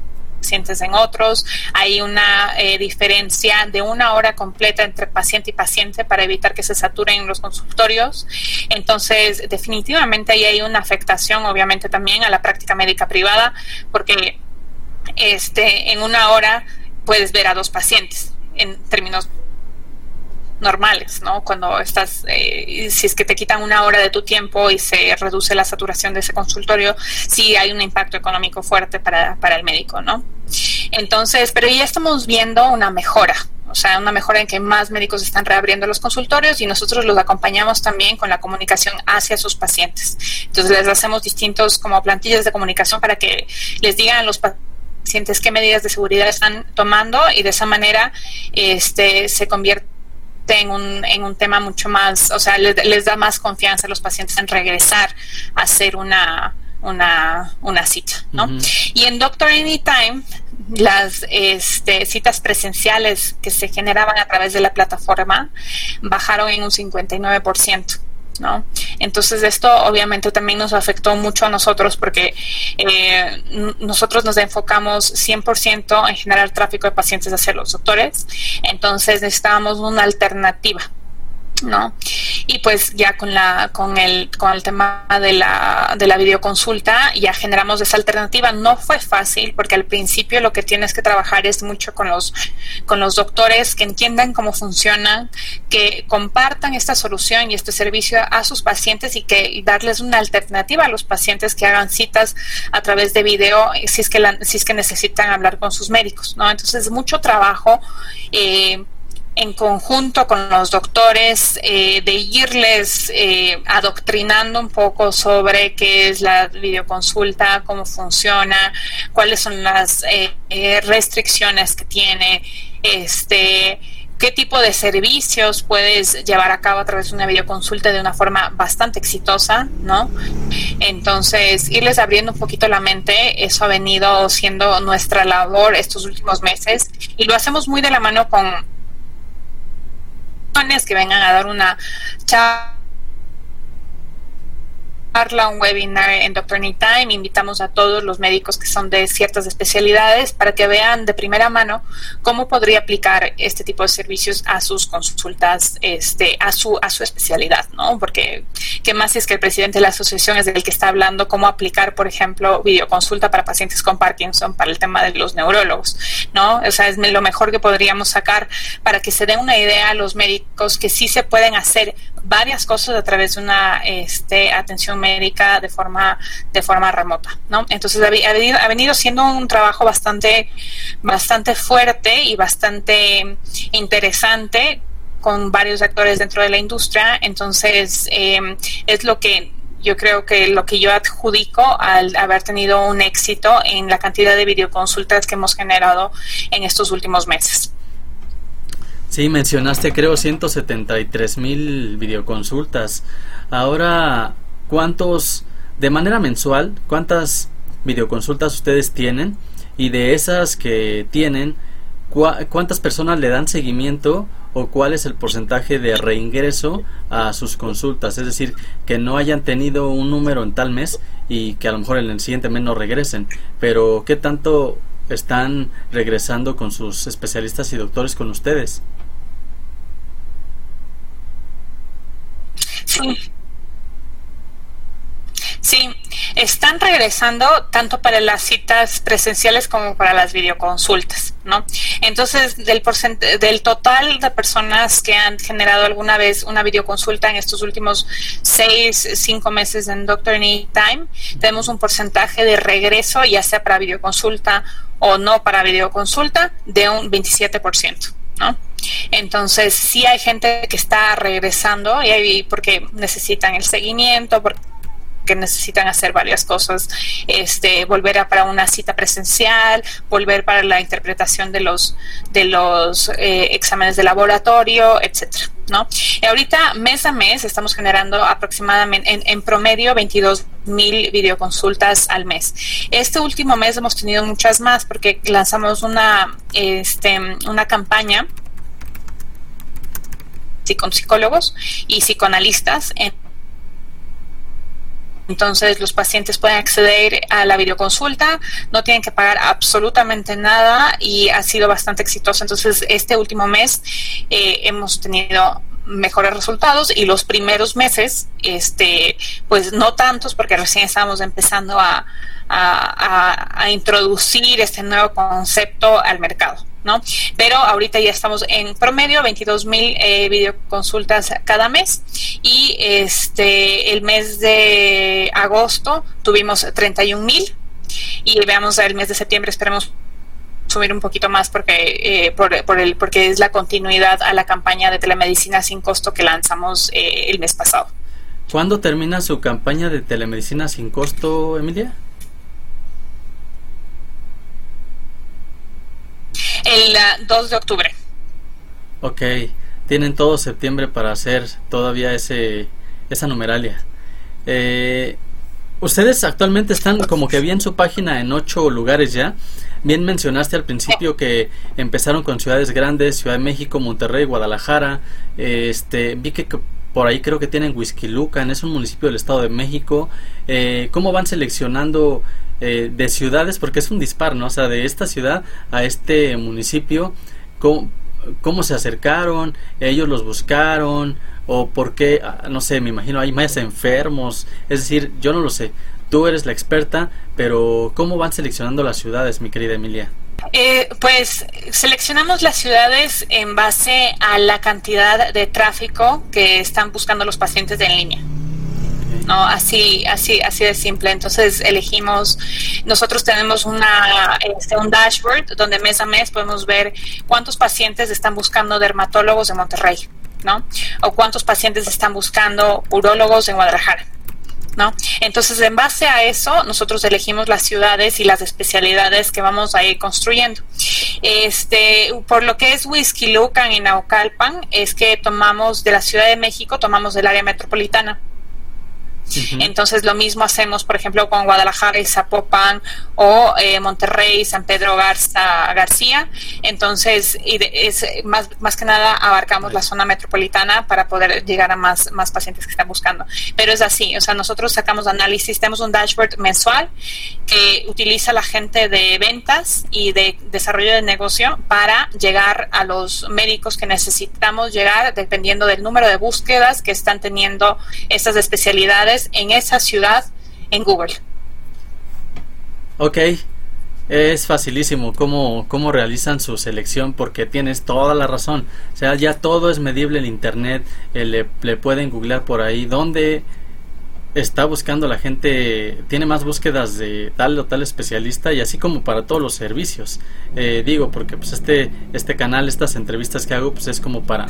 pacientes en otros. Hay una eh, diferencia de una hora completa entre paciente y paciente para evitar que se saturen los consultorios. Entonces, definitivamente ahí hay una afectación, obviamente, también a la práctica médica privada, porque este, en una hora puedes ver a dos pacientes en términos normales, ¿no? Cuando estás, eh, si es que te quitan una hora de tu tiempo y se reduce la saturación de ese consultorio, sí hay un impacto económico fuerte para, para el médico, ¿no? Entonces, pero ya estamos viendo una mejora, o sea, una mejora en que más médicos están reabriendo los consultorios y nosotros los acompañamos también con la comunicación hacia sus pacientes. Entonces, les hacemos distintos como plantillas de comunicación para que les digan a los pacientes qué medidas de seguridad están tomando y de esa manera este se convierte en un, en un tema mucho más, o sea, les, da más confianza a los pacientes en regresar a hacer una, una, una cita, ¿no? Y en Doctor Anytime, las este, citas presenciales que se generaban a través de la plataforma bajaron en un 59%. ¿No? Entonces esto obviamente también nos afectó mucho a nosotros porque eh, nosotros nos enfocamos 100% en generar tráfico de pacientes hacia los doctores, entonces necesitábamos una alternativa ¿no? Y pues ya con la con el con el tema de la de la videoconsulta ya generamos esa alternativa. No fue fácil porque al principio lo que tienes que trabajar es mucho con los con los doctores que entiendan cómo funciona, que compartan esta solución y este servicio a sus pacientes y que darles una alternativa a los pacientes que hagan citas a través de video si es que si es que necesitan hablar con sus médicos, ¿no? Entonces mucho trabajo eh, en conjunto con los doctores eh, de irles eh, adoctrinando un poco sobre qué es la videoconsulta, cómo funciona, cuáles son las eh, restricciones que tiene, este, qué tipo de servicios puedes llevar a cabo a través de una videoconsulta de una forma bastante exitosa, ¿no? Entonces, irles abriendo un poquito la mente, eso ha venido siendo nuestra labor estos últimos meses y lo hacemos muy de la mano con que vengan a dar una charla un webinar en Doctor Anytime. Invitamos a todos los médicos que son de ciertas especialidades para que vean de primera mano cómo podría aplicar este tipo de servicios a sus consultas, este, a su, a su especialidad, ¿no? Porque qué más si es que el presidente de la asociación es el que está hablando cómo aplicar, por ejemplo, videoconsulta para pacientes con Parkinson para el tema de los neurólogos, ¿no? O sea, es lo mejor que podríamos sacar para que se den una idea a los médicos que sí se pueden hacer varias cosas a través de una este, atención médica de forma de forma remota, ¿no? Entonces ha, venido, ha venido siendo un trabajo bastante bastante fuerte y bastante interesante con varios actores dentro de la industria. Entonces em, es lo que yo creo que lo que yo adjudico al haber tenido un éxito en la cantidad de videoconsultas que hemos generado en estos últimos meses. Sí, mencionaste creo 173 mil videoconsultas. Ahora, ¿cuántos, de manera mensual, cuántas videoconsultas ustedes tienen? Y de esas que tienen, ¿cuántas personas le dan seguimiento o cuál es el porcentaje de reingreso a sus consultas? Es decir, que no hayan tenido un número en tal mes y que a lo mejor en el siguiente mes no regresen. Pero, ¿qué tanto están regresando con sus especialistas y doctores con ustedes? Sí. Están regresando tanto para las citas presenciales como para las videoconsultas, ¿no? Entonces, del, del total de personas que han generado alguna vez una videoconsulta en estos últimos seis, cinco meses en Doctor Anytime, tenemos un porcentaje de regreso, ya sea para videoconsulta o no para videoconsulta, de un 27%, ¿no? Entonces, sí hay gente que está regresando y hay, porque necesitan el seguimiento, porque necesitan hacer varias cosas, este, volver a, para una cita presencial, volver para la interpretación de los de los eh, exámenes de laboratorio, etcétera, ¿no? Y ahorita mes a mes estamos generando aproximadamente en, en promedio 22 mil videoconsultas al mes. Este último mes hemos tenido muchas más porque lanzamos una este, una campaña psicólogos y psicoanalistas. Entonces los pacientes pueden acceder a la videoconsulta, no tienen que pagar absolutamente nada y ha sido bastante exitoso. Entonces este último mes eh, hemos tenido mejores resultados y los primeros meses, este, pues no tantos porque recién estamos empezando a, a introducir este nuevo concepto al mercado. ¿No? Pero ahorita ya estamos en promedio 22 mil eh, videoconsultas cada mes y este el mes de agosto tuvimos 31 mil y veamos el mes de septiembre esperemos subir un poquito más porque eh, por, el porque es la continuidad a la campaña de telemedicina sin costo que lanzamos eh, el mes pasado. ¿Cuándo termina su campaña de telemedicina sin costo, Emilia? El 2 de octubre. Ok, tienen todo septiembre para hacer todavía ese esa numeralia. Eh, ustedes actualmente están como que bien su página en ocho lugares ya. Bien mencionaste al principio que empezaron con ciudades grandes, Ciudad de México, Monterrey, Guadalajara. Este, vi que por ahí creo que tienen Lucan, es un municipio del Estado de México. Eh, ¿Cómo van seleccionando eh, de ciudades, porque es un dispar, ¿no? O sea, de esta ciudad a este municipio, ¿cómo, se acercaron? ¿Ellos los buscaron? ¿O por qué? Ah, no sé, me imagino, hay más enfermos. Es decir, yo no lo sé. Tú eres la experta, pero ¿cómo van seleccionando las ciudades, mi querida Emilia? Eh, pues seleccionamos las ciudades en base a la cantidad de tráfico que están buscando los pacientes en línea. ¿No? Así, así, así de simple. Entonces elegimos, nosotros tenemos una, este, un dashboard donde mes a mes podemos ver cuántos pacientes están buscando dermatólogos en Monterrey, ¿no? O cuántos pacientes están buscando urólogos en Guadalajara. ¿No? Entonces, en base a eso, nosotros elegimos las ciudades y las especialidades que vamos a ir construyendo. Este, por lo que es Whisky Lucan y Naucalpan, es que tomamos de la Ciudad de México, tomamos del área metropolitana Entonces, lo mismo hacemos, por ejemplo, con Guadalajara y Zapopan o eh, Monterrey, San Pedro Garza, García. Entonces, y es, más, más que nada abarcamos la zona metropolitana para poder llegar a más, más pacientes que están buscando. Pero es así, o sea, nosotros sacamos análisis, tenemos un dashboard mensual que utiliza la gente de ventas y de desarrollo de negocio para llegar a los médicos que necesitamos llegar dependiendo del número de búsquedas que están teniendo estas especialidades en esa ciudad en Google. Ok, es facilísimo cómo, cómo realizan su selección porque tienes toda la razón. O sea, ya todo es medible en Internet, eh, le, pueden googlear por ahí dónde está buscando la gente, tiene más búsquedas de tal o tal especialista y así como para todos los servicios. Eh, digo, porque pues este, este canal, estas entrevistas que hago, pues es como para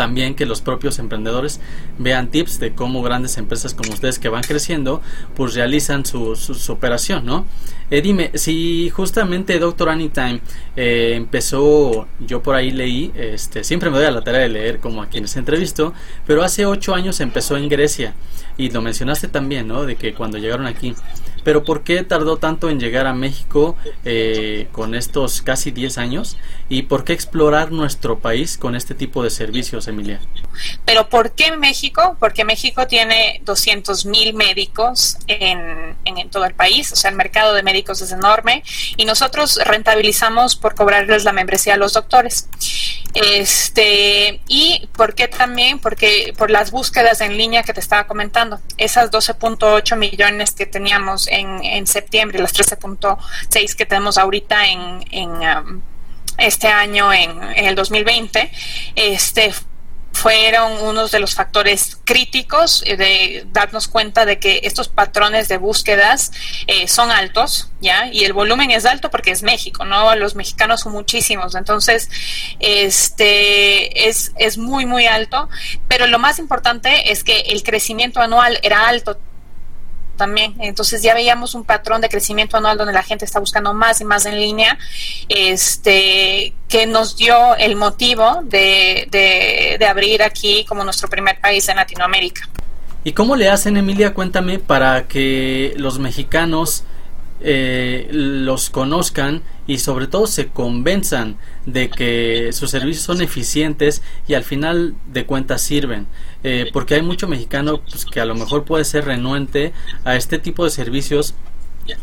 también que los propios emprendedores vean tips de cómo grandes empresas como ustedes que van creciendo pues realizan su, su, operación, ¿no? Eh, dime, si justamente Doctor Anytime eh, empezó, yo por ahí leí, este, siempre me doy a la tarea de leer como a quienes entrevisto, pero hace ocho años empezó en Grecia y lo mencionaste también, ¿no? De que cuando llegaron aquí pero ¿por qué tardó tanto en llegar a México eh, con estos casi 10 años? ¿Y por qué explorar nuestro país con este tipo de servicios, Emilia? Pero ¿por qué México? Porque México tiene 200 mil médicos en, en, todo el país, o sea, el mercado de médicos es enorme y nosotros rentabilizamos por cobrarles la membresía a los doctores. Este, y ¿por qué también? Porque por las búsquedas en línea que te estaba comentando, esas 12.8 millones que teníamos en, en septiembre, las 13.6 que tenemos ahorita en, um, este año, en, en, el 2020, este fueron unos de los factores críticos de darnos cuenta de que estos patrones de búsquedas eh, son altos, ¿ya? Y el volumen es alto porque es México, ¿no? Los mexicanos son muchísimos, entonces, este, es, es muy, muy alto, pero lo más importante es que el crecimiento anual era alto también. Entonces ya veíamos un patrón de crecimiento anual donde la gente está buscando más y más en línea, este, que nos dio el motivo de, de, abrir aquí como nuestro primer país en Latinoamérica. ¿Y cómo le hacen, Emilia? Cuéntame, para que los mexicanos eh, los conozcan y sobre todo se convenzan de que sus servicios son eficientes y al final de cuentas sirven. Eh, porque hay mucho mexicano pues, que a lo mejor puede ser renuente a este tipo de servicios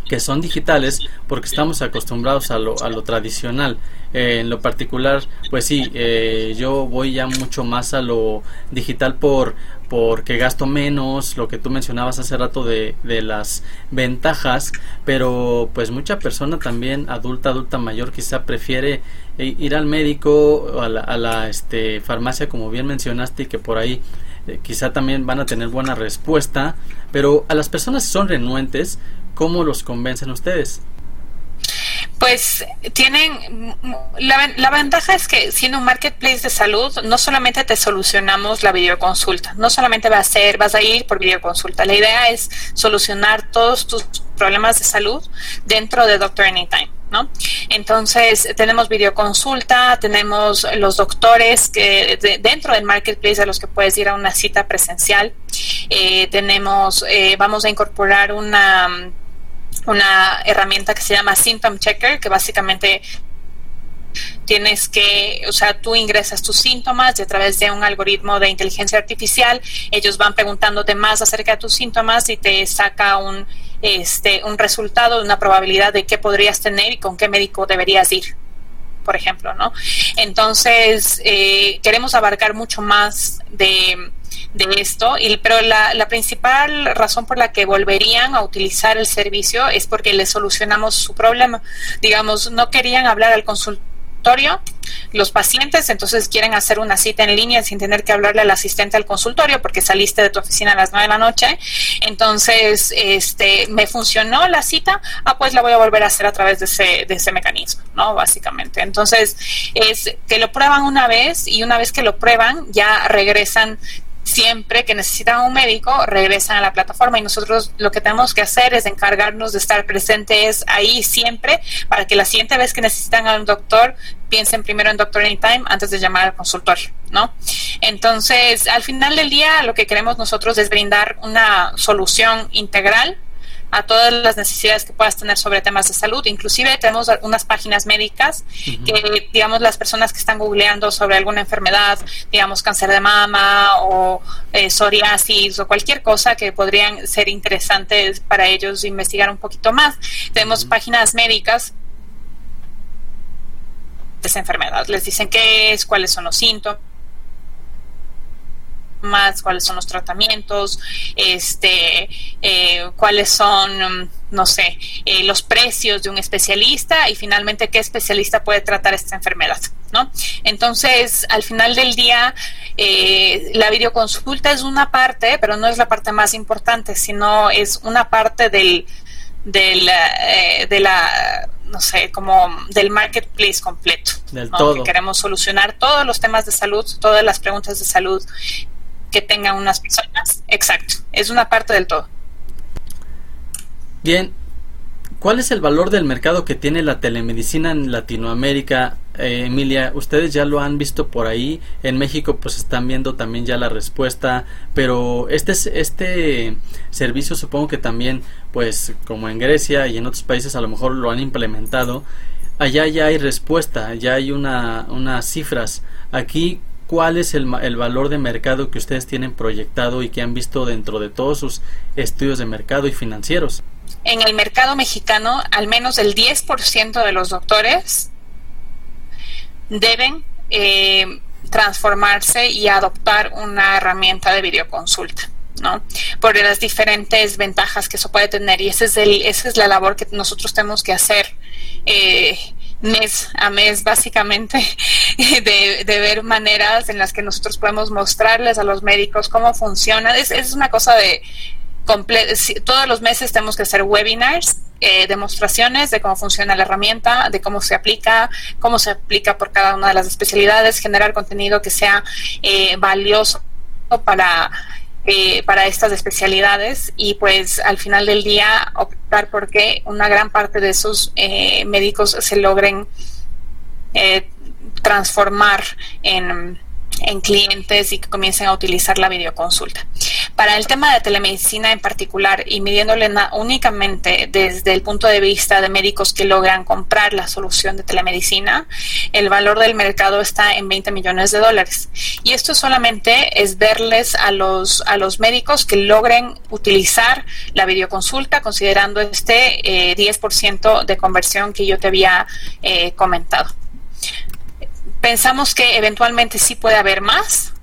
que son digitales porque estamos acostumbrados a lo, a lo tradicional. Eh, en lo particular, pues sí, eh, yo voy ya mucho más a lo digital por porque gasto menos, lo que tú mencionabas hace rato de, de las ventajas, pero pues mucha persona también, adulta, adulta mayor, quizá prefiere ir al médico, a la, a la este, farmacia, como bien mencionaste, y que por ahí eh, quizá también van a tener buena respuesta, pero a las personas que son renuentes, ¿cómo los convencen ustedes? Pues tienen, la, la, ventaja es que siendo un marketplace de salud, no solamente te solucionamos la videoconsulta, no solamente va a ser, vas a ir por videoconsulta, la idea es solucionar todos tus problemas de salud dentro de Doctor Anytime. ¿No? Entonces tenemos videoconsulta, tenemos los doctores que dentro del marketplace a los que puedes ir a una cita presencial, eh, tenemos, eh, vamos a incorporar una una herramienta que se llama Symptom Checker, que básicamente tienes que, o sea, tú ingresas tus síntomas y a través de un algoritmo de inteligencia artificial, ellos van preguntándote más acerca de tus síntomas y te saca un, este, un resultado, una probabilidad de qué podrías tener y con qué médico deberías ir por ejemplo, ¿no? Entonces, eh, queremos abarcar mucho más de, de esto, y, pero la, la, principal razón por la que volverían a utilizar el servicio es porque les solucionamos su problema. Digamos, no querían hablar al consultorio, los pacientes entonces quieren hacer una cita en línea sin tener que hablarle al asistente al consultorio porque saliste de tu oficina a las 9 de la noche. Entonces, este, me funcionó la cita, ah, pues la voy a volver a hacer a través de ese, de ese mecanismo, ¿no? Básicamente. Entonces, es que lo prueban una vez y una vez que lo prueban, ya regresan siempre que necesitan un médico, regresan a la plataforma y nosotros lo que tenemos que hacer es encargarnos de estar presentes ahí siempre para que la siguiente vez que necesitan a un doctor piensen primero en Doctor Anytime antes de llamar al consultorio, ¿no? Entonces, al final del día, lo que queremos nosotros es brindar una solución integral a todas las necesidades que puedas tener sobre temas de salud. Inclusive tenemos unas páginas médicas que, digamos, las personas que están googleando sobre alguna enfermedad, digamos, cáncer de mama o eh, psoriasis o cualquier cosa que podrían ser interesantes para ellos investigar un poquito más. Tenemos páginas médicas de esa enfermedad. Les dicen qué es, cuáles son los síntomas cuáles son los tratamientos, este, eh, cuáles son, no sé, eh, los precios de un especialista y finalmente qué especialista puede tratar esta enfermedad, ¿no? Entonces, al final del día, eh, la videoconsulta es una parte, pero no es la parte más importante, sino es una parte del, del de la no sé, como del marketplace completo. Del todo. Que queremos solucionar todos los temas de salud, todas las preguntas de salud que tengan unas personas. Exacto, es una parte del todo. Bien, ¿cuál es el valor del mercado que tiene la telemedicina en Latinoamérica? Eh, Emilia, ustedes ya lo han visto por ahí, en México pues están viendo también ya la respuesta, pero este, este servicio supongo que también pues como en Grecia y en otros países a lo mejor lo han implementado, allá ya hay respuesta, ya hay una, unas cifras. Aquí, cuál es el, el, valor de mercado que ustedes tienen proyectado y que han visto dentro de todos sus estudios de mercado y financieros. En el mercado mexicano, al menos el 10% de los doctores deben eh, transformarse y adoptar una herramienta de videoconsulta. ¿no? Por las diferentes ventajas que eso puede tener y ese es el, esa es la labor que nosotros tenemos que hacer eh, mes a mes básicamente de, ver maneras en las que nosotros podemos mostrarles a los médicos cómo funciona. Es, es una cosa de todos los meses tenemos que hacer webinars, eh, demostraciones de cómo funciona la herramienta, de cómo se aplica, cómo se aplica por cada una de las especialidades, generar contenido que sea eh, valioso para eh, para estas especialidades y pues al final del día optar por que una gran parte de esos eh, médicos se logren eh, transformar en en clientes y que comiencen a utilizar la videoconsulta. Para el tema de telemedicina en particular y midiéndole únicamente desde el punto de vista de médicos que logran comprar la solución de telemedicina, el valor del mercado está en 20 millones de dólares. Y esto solamente es verles a los, a los médicos que logren utilizar la videoconsulta considerando este 10% eh, de conversión que yo te había eh, comentado. Pensamos que eventualmente sí puede haber más,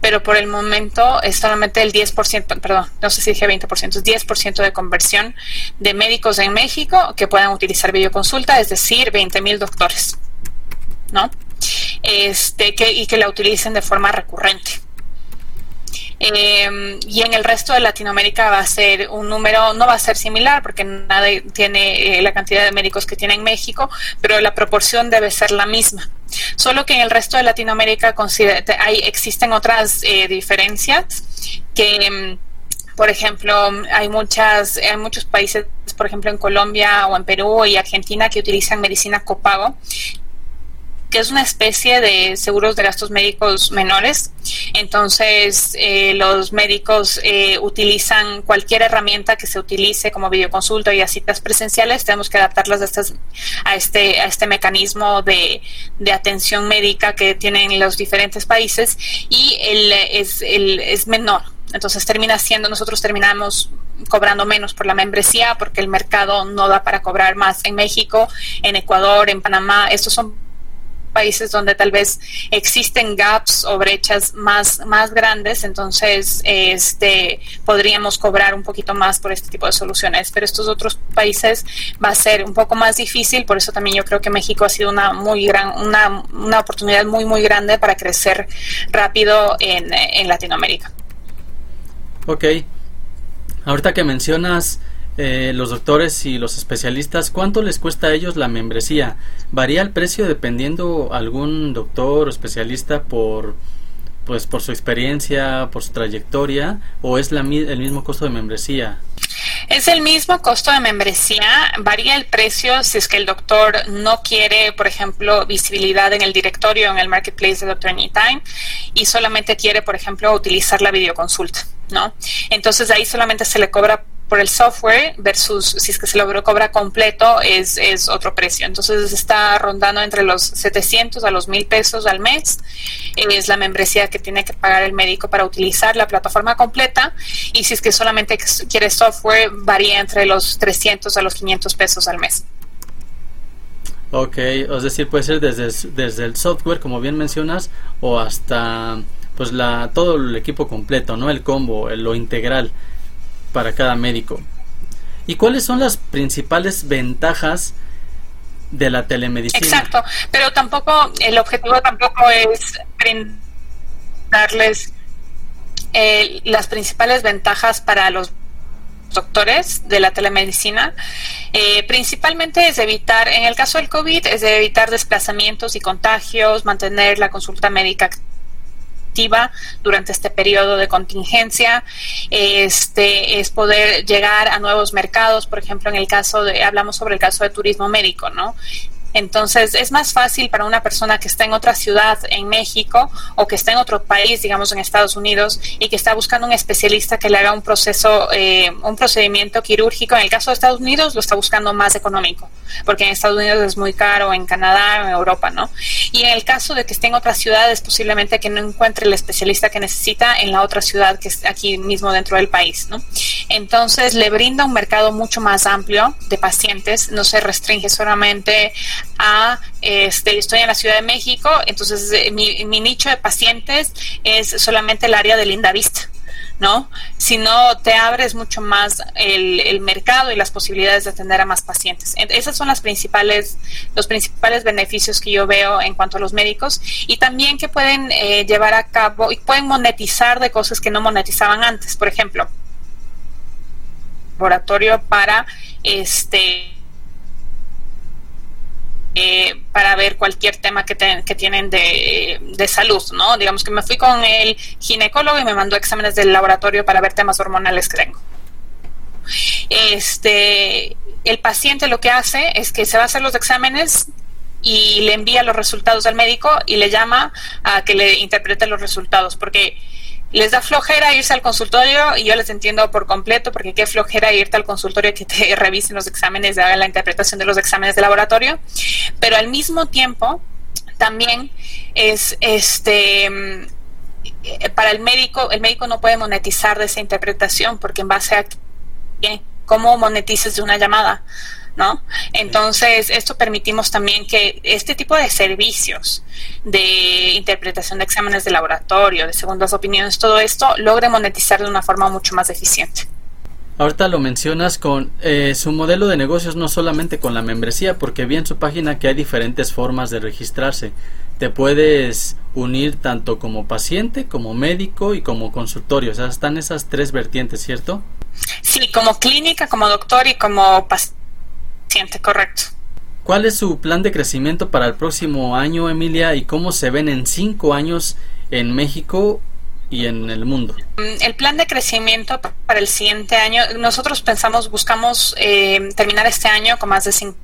pero por el momento es solamente el 10%, perdón, no sé si dije 20%, es 10% de conversión de médicos en México que puedan utilizar videoconsulta, es decir, 20 mil doctores, ¿no? Este, que, y que la utilicen de forma recurrente. Eh, y en el resto de Latinoamérica va a ser un número, no va a ser similar porque nadie tiene eh, la cantidad de médicos que tiene en México, pero la proporción debe ser la misma. Solo que en el resto de Latinoamérica hay, existen otras eh, diferencias que mm, por ejemplo, hay muchas, hay muchos países, por ejemplo, en Colombia o en Perú y Argentina que utilizan medicina copago que es una especie de seguros de gastos médicos menores. Entonces, eh, los médicos eh, utilizan cualquier herramienta que se utilice como videoconsulta y a citas presenciales. Tenemos que adaptarlas a, estas, a, este, a este mecanismo de, de atención médica que tienen los diferentes países y el, es, el, es menor. Entonces termina siendo, nosotros terminamos cobrando menos por la membresía porque el mercado no da para cobrar más en México, en Ecuador, en Panamá. Estos son países donde tal vez existen gaps o brechas más, más grandes, entonces este, podríamos cobrar un poquito más por este tipo de soluciones. Pero estos otros países va a ser un poco más difícil, por eso también yo creo que México ha sido una muy gran, una, una oportunidad muy muy grande para crecer rápido en, en Latinoamérica. Ok. Ahorita que mencionas eh, los doctores y los especialistas, ¿cuánto les cuesta a ellos la membresía? ¿Varía el precio dependiendo algún doctor o especialista por, pues por su experiencia, por su trayectoria, o es la, el mismo costo de membresía? Es el mismo costo de membresía, varía el precio si es que el doctor no quiere, por ejemplo, visibilidad en el directorio, en el marketplace de Doctor Anytime, y solamente quiere, por ejemplo, utilizar la videoconsulta, ¿no? Entonces ahí solamente se le cobra por el software versus si es que se lo cobra completo es, es otro precio. Entonces está rondando entre los 700 a los 1000 pesos al mes. Es la membresía que tiene que pagar el médico para utilizar la plataforma completa. Y si es que solamente quiere software, varía entre los 300 a los 500 pesos al mes. Ok, es decir, puede ser desde, desde el software, como bien mencionas, o hasta pues la todo el equipo completo, ¿no? El combo, lo integral para cada médico. ¿Y cuáles son las principales ventajas de la telemedicina? Exacto, pero tampoco, el objetivo tampoco es darles eh, las principales ventajas para los doctores de la telemedicina, eh, principalmente es evitar, en el caso del COVID, es de evitar desplazamientos y contagios, mantener la consulta médica durante este periodo de contingencia, este es poder llegar a nuevos mercados, por ejemplo, en el caso de hablamos sobre el caso de turismo médico, ¿no? Entonces, es más fácil para una persona que está en otra ciudad en México o que está en otro país, digamos en Estados Unidos, y que está buscando un especialista que le haga un proceso, eh, un procedimiento quirúrgico. En el caso de Estados Unidos, lo está buscando más económico, porque en Estados Unidos es muy caro, en Canadá, en Europa, ¿no? Y en el caso de que esté en otra ciudad, es posiblemente que no encuentre el especialista que necesita en la otra ciudad que es aquí mismo dentro del país, ¿no? Entonces, le brinda un mercado mucho más amplio de pacientes, no se restringe solamente a, este, estoy en la Ciudad de México, entonces eh, mi, nicho de pacientes es solamente el área de Linda Vista. ¿no? Si no, te abres mucho más el, mercado y las posibilidades de atender a más pacientes. Esas son las principales, los principales beneficios que yo veo en cuanto a los médicos y también que pueden eh, llevar a cabo y pueden monetizar de cosas que no monetizaban antes. Por ejemplo, laboratorio para este eh, para ver cualquier tema que, que tienen de, de, salud, ¿no? Digamos que me fui con el ginecólogo y me mandó exámenes del laboratorio para ver temas hormonales que tengo. Este, el paciente lo que hace es que se va a hacer los exámenes y le envía los resultados al médico y le llama a que le interprete los resultados, porque les da flojera irse al consultorio y yo les entiendo por completo porque qué flojera irte al consultorio que te revisen los exámenes, hagan la interpretación de los exámenes de laboratorio, pero al mismo tiempo también es este mm, para el médico, el médico no puede monetizar de esa interpretación porque en base a cómo monetices de una llamada. ¿No? Entonces, esto permitimos también que este tipo de servicios de interpretación de exámenes de laboratorio, de segundas opiniones, todo esto logre monetizar de una forma mucho más eficiente. Ahorita lo mencionas con eh, su modelo de negocios, no solamente con la membresía, porque vi en su página que hay diferentes formas de registrarse. Te puedes unir tanto como paciente, como médico y como consultorio. O sea, están esas tres vertientes, ¿cierto? Sí, como clínica, como doctor y como paciente siente correcto. ¿Cuál es su plan de crecimiento para el próximo año, Emilia, y cómo se ven en cinco años en México y en el mundo? Mm, el plan de crecimiento para el siguiente año, nosotros pensamos, buscamos eh, terminar este año con más de cinco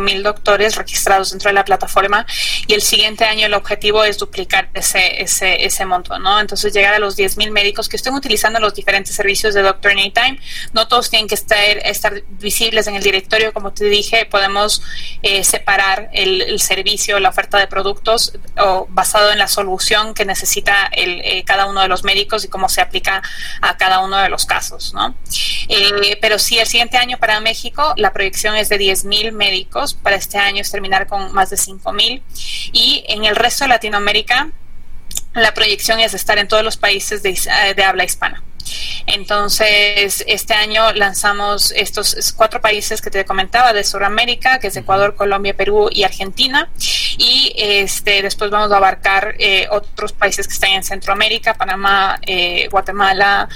mil doctores registrados dentro de la plataforma y el siguiente año el objetivo es duplicar ese, ese, ese monto, ¿no? Entonces llegar a los mil médicos que estén utilizando los diferentes servicios de Doctor Anytime. No todos tienen que estar, estar visibles en el directorio, como te dije, podemos eh, separar el, servicio, la oferta de productos o basado en la solución que necesita el, eh, cada uno de los médicos y cómo se aplica a cada uno de los casos, ¿no? Eh, pero sí, el siguiente año para México la proyección es de mil médicos para este año es terminar con más de 5.000. Y en el resto de Latinoamérica, la proyección es estar en todos los países de, eh, de habla hispana. Entonces, este año lanzamos estos cuatro países que te comentaba de Sudamérica, que es Ecuador, Colombia, Perú y Argentina. Y este después vamos a abarcar eh, otros países que están en Centroamérica, Panamá, eh, Guatemala,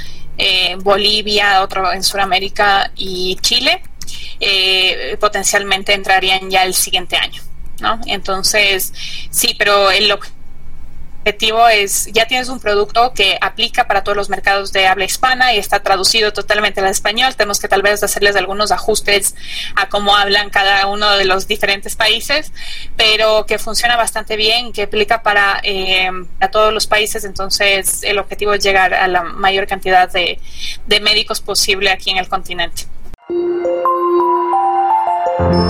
Bolivia, otro en Sudamérica y Chile eh, potencialmente entrarían ya el siguiente año, ¿no? Entonces, sí, pero el objetivo es, ya tienes un producto que aplica para todos los mercados de habla hispana y está traducido totalmente al español. Tenemos que tal vez hacerles algunos ajustes a cómo hablan cada uno de los diferentes países, pero que funciona bastante bien, que aplica para eh, a todos los países. Entonces, el objetivo es llegar a la mayor cantidad de médicos posible aquí en el continente. Thank you.